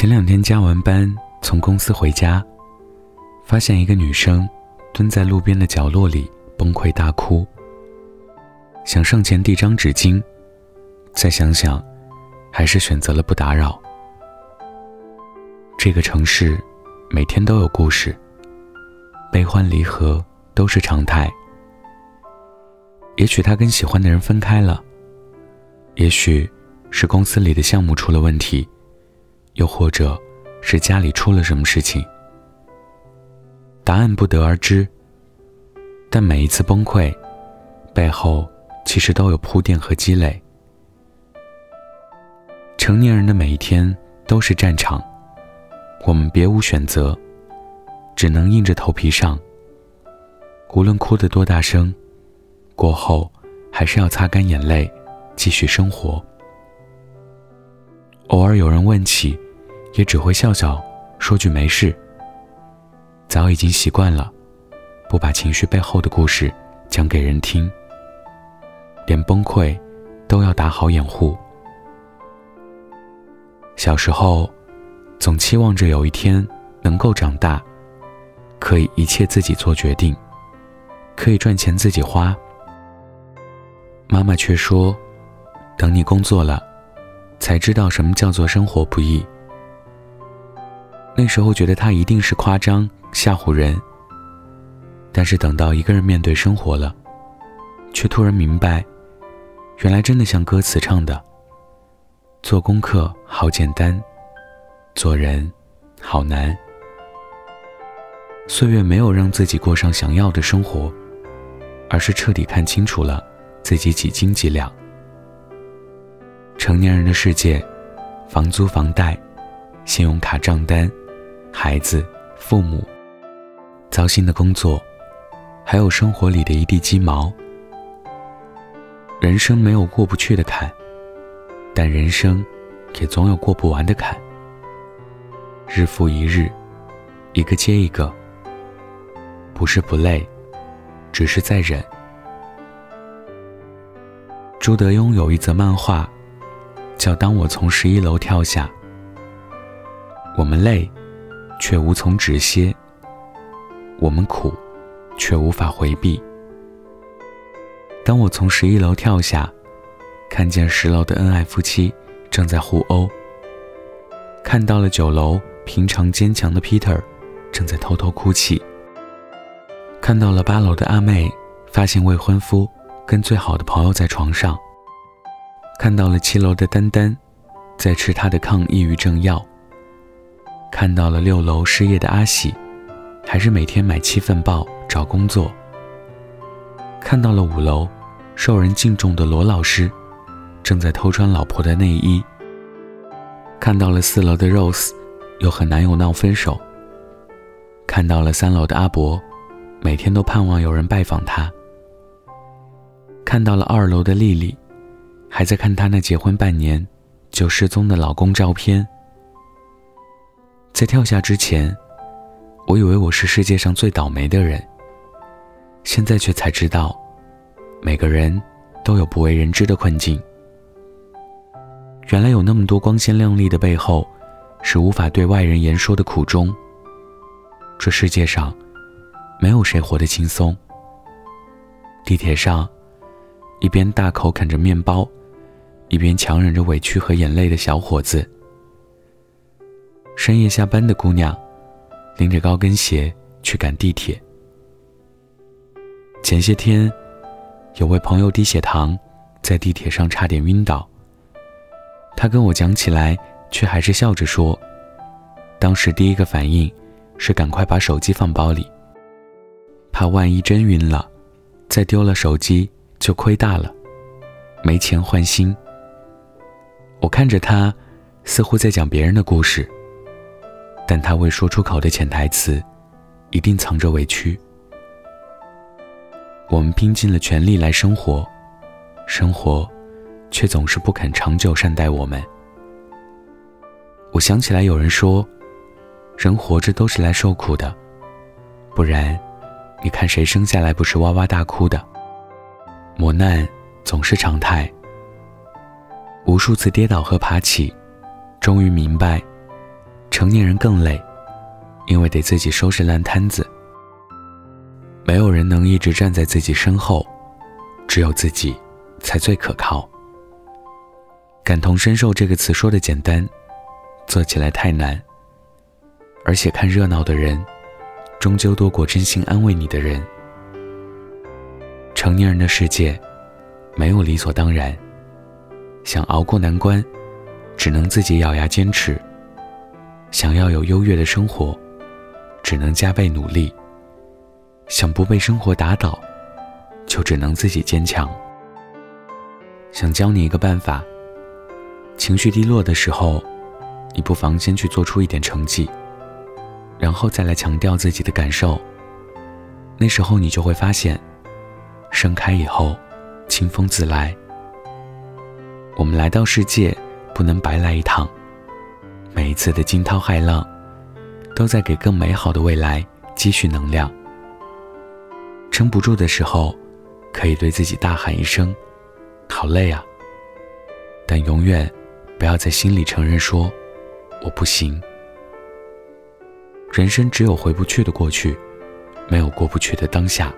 前两天加完班从公司回家，发现一个女生蹲在路边的角落里崩溃大哭。想上前递张纸巾，再想想，还是选择了不打扰。这个城市，每天都有故事，悲欢离合都是常态。也许他跟喜欢的人分开了，也许是公司里的项目出了问题。又或者，是家里出了什么事情？答案不得而知。但每一次崩溃，背后其实都有铺垫和积累。成年人的每一天都是战场，我们别无选择，只能硬着头皮上。无论哭得多大声，过后还是要擦干眼泪，继续生活。偶尔有人问起，也只会笑笑，说句没事。早已经习惯了，不把情绪背后的故事讲给人听，连崩溃都要打好掩护。小时候，总期望着有一天能够长大，可以一切自己做决定，可以赚钱自己花。妈妈却说：“等你工作了。”才知道什么叫做生活不易。那时候觉得他一定是夸张吓唬人，但是等到一个人面对生活了，却突然明白，原来真的像歌词唱的：“做功课好简单，做人好难。”岁月没有让自己过上想要的生活，而是彻底看清楚了自己几斤几两。成年人的世界，房租、房贷、信用卡账单、孩子、父母、糟心的工作，还有生活里的一地鸡毛。人生没有过不去的坎，但人生也总有过不完的坎。日复一日，一个接一个，不是不累，只是在忍。朱德庸有一则漫画。叫当我从十一楼跳下，我们累，却无从止歇；我们苦，却无法回避。当我从十一楼跳下，看见十楼的恩爱夫妻正在互殴；看到了九楼平常坚强的 Peter 正在偷偷哭泣；看到了八楼的阿妹发现未婚夫跟最好的朋友在床上。看到了七楼的丹丹，在吃她的抗抑郁症药。看到了六楼失业的阿喜，还是每天买七份报找工作。看到了五楼受人敬重的罗老师，正在偷穿老婆的内衣。看到了四楼的 Rose，又和男友闹分手。看到了三楼的阿伯，每天都盼望有人拜访他。看到了二楼的丽丽。还在看她那结婚半年就失踪的老公照片。在跳下之前，我以为我是世界上最倒霉的人。现在却才知道，每个人都有不为人知的困境。原来有那么多光鲜亮丽的背后，是无法对外人言说的苦衷。这世界上，没有谁活得轻松。地铁上，一边大口啃着面包。一边强忍着委屈和眼泪的小伙子，深夜下班的姑娘，拎着高跟鞋去赶地铁。前些天，有位朋友低血糖，在地铁上差点晕倒。他跟我讲起来，却还是笑着说：“当时第一个反应是赶快把手机放包里，怕万一真晕了，再丢了手机就亏大了，没钱换新。”我看着他，似乎在讲别人的故事，但他未说出口的潜台词，一定藏着委屈。我们拼尽了全力来生活，生活，却总是不肯长久善待我们。我想起来有人说，人活着都是来受苦的，不然，你看谁生下来不是哇哇大哭的？磨难总是常态。无数次跌倒和爬起，终于明白，成年人更累，因为得自己收拾烂摊子。没有人能一直站在自己身后，只有自己才最可靠。感同身受这个词说的简单，做起来太难。而且看热闹的人，终究多过真心安慰你的人。成年人的世界，没有理所当然。想熬过难关，只能自己咬牙坚持；想要有优越的生活，只能加倍努力。想不被生活打倒，就只能自己坚强。想教你一个办法：情绪低落的时候，你不妨先去做出一点成绩，然后再来强调自己的感受。那时候你就会发现，盛开以后，清风自来。我们来到世界，不能白来一趟。每一次的惊涛骇浪，都在给更美好的未来积蓄能量。撑不住的时候，可以对自己大喊一声：“好累啊！”但永远不要在心里承认说：“我不行。”人生只有回不去的过去，没有过不去的当下。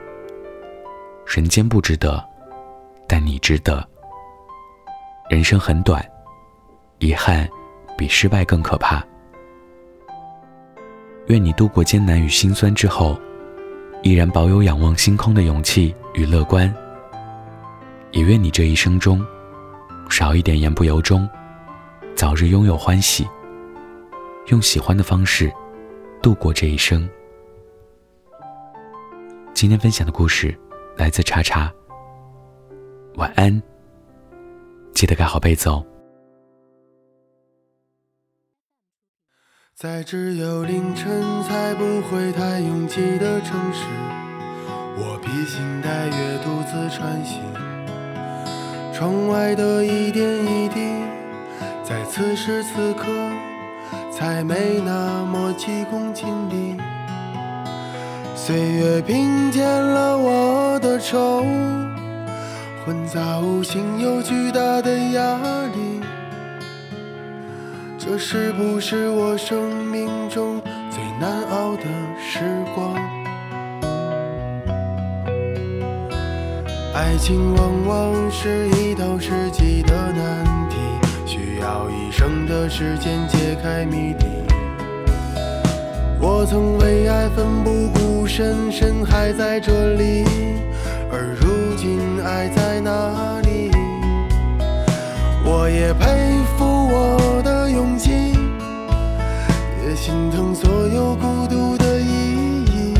人间不值得，但你值得。人生很短，遗憾比失败更可怕。愿你度过艰难与心酸之后，依然保有仰望星空的勇气与乐观。也愿你这一生中，少一点言不由衷，早日拥有欢喜，用喜欢的方式度过这一生。今天分享的故事来自叉叉。晚安。记得盖好被子哦。在只有凌晨才不会太拥挤的城市，我披星戴月独自穿行。窗外的一点一滴，在此时此刻才没那么急功近利。岁月平添了我的愁。混杂无形又巨大的压力，这是不是我生命中最难熬的时光？爱情往往是一道世纪的难题，需要一生的时间解开谜底。我曾为爱奋不顾身，身还在这里，而如今爱在哪里？我也佩服我，心疼所有孤独的意义。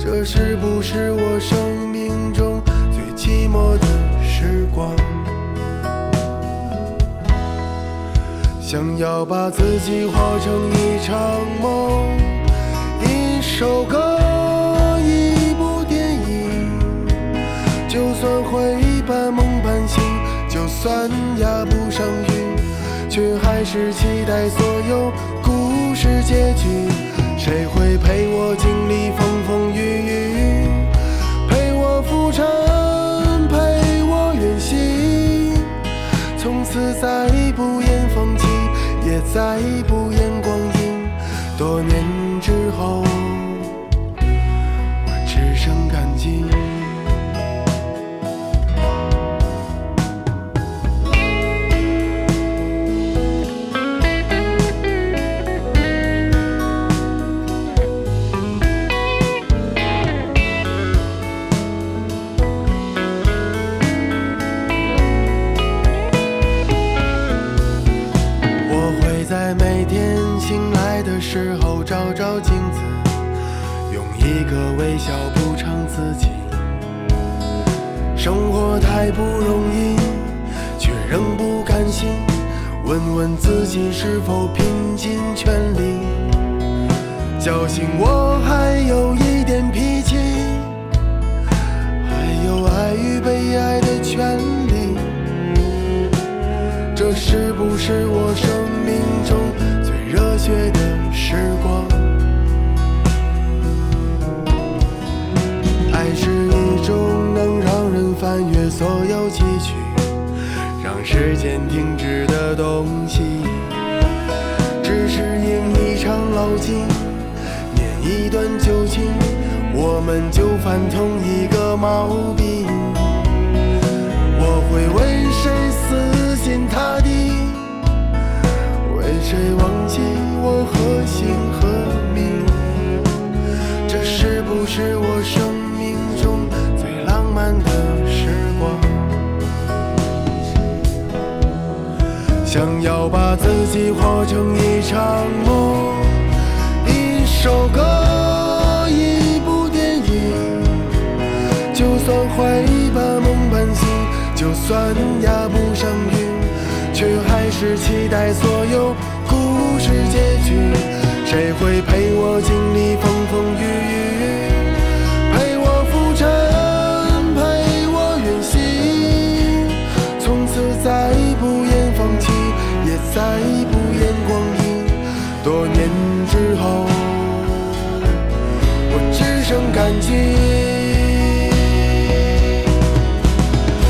这是不是我生命中最寂寞的时光？想要把自己化成一场梦，一首歌，一部电影。就算会半梦半醒，就算压不上韵，却还是期待所有故事结局。谁会陪我经历风风雨雨，陪我浮沉，陪我远行，从此再不言放弃。也再不言光阴，多年之后，个微笑补偿自己。生活太不容易，却仍不甘心。问问自己是否拼尽全力，侥幸我还有一点脾气，还有爱与被爱的权利。这是不是我翻阅所有崎岖让时间停止的东西只是应一场老景念一段旧情我们就犯同一个毛病。我会为谁死心塌地？为谁忘记我何姓何名这是不是我生要把自己活成一场梦，一首歌，一部电影。就算会把梦半醒，就算压不上韵，却还是期待所有故事结局。谁会陪我经历风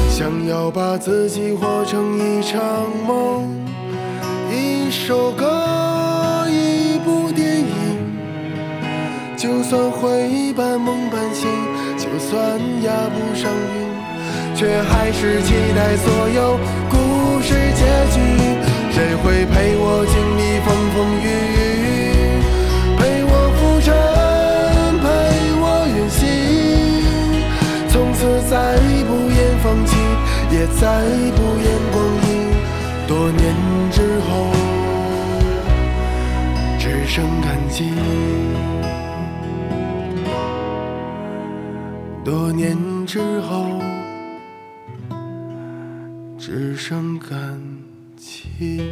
想要把自己活成一场梦，一首歌，一部电影。就算会半梦半醒，就算压不上韵，却还是期待所有再不言光阴。多年之后，只剩感激。多年之后，只剩感激。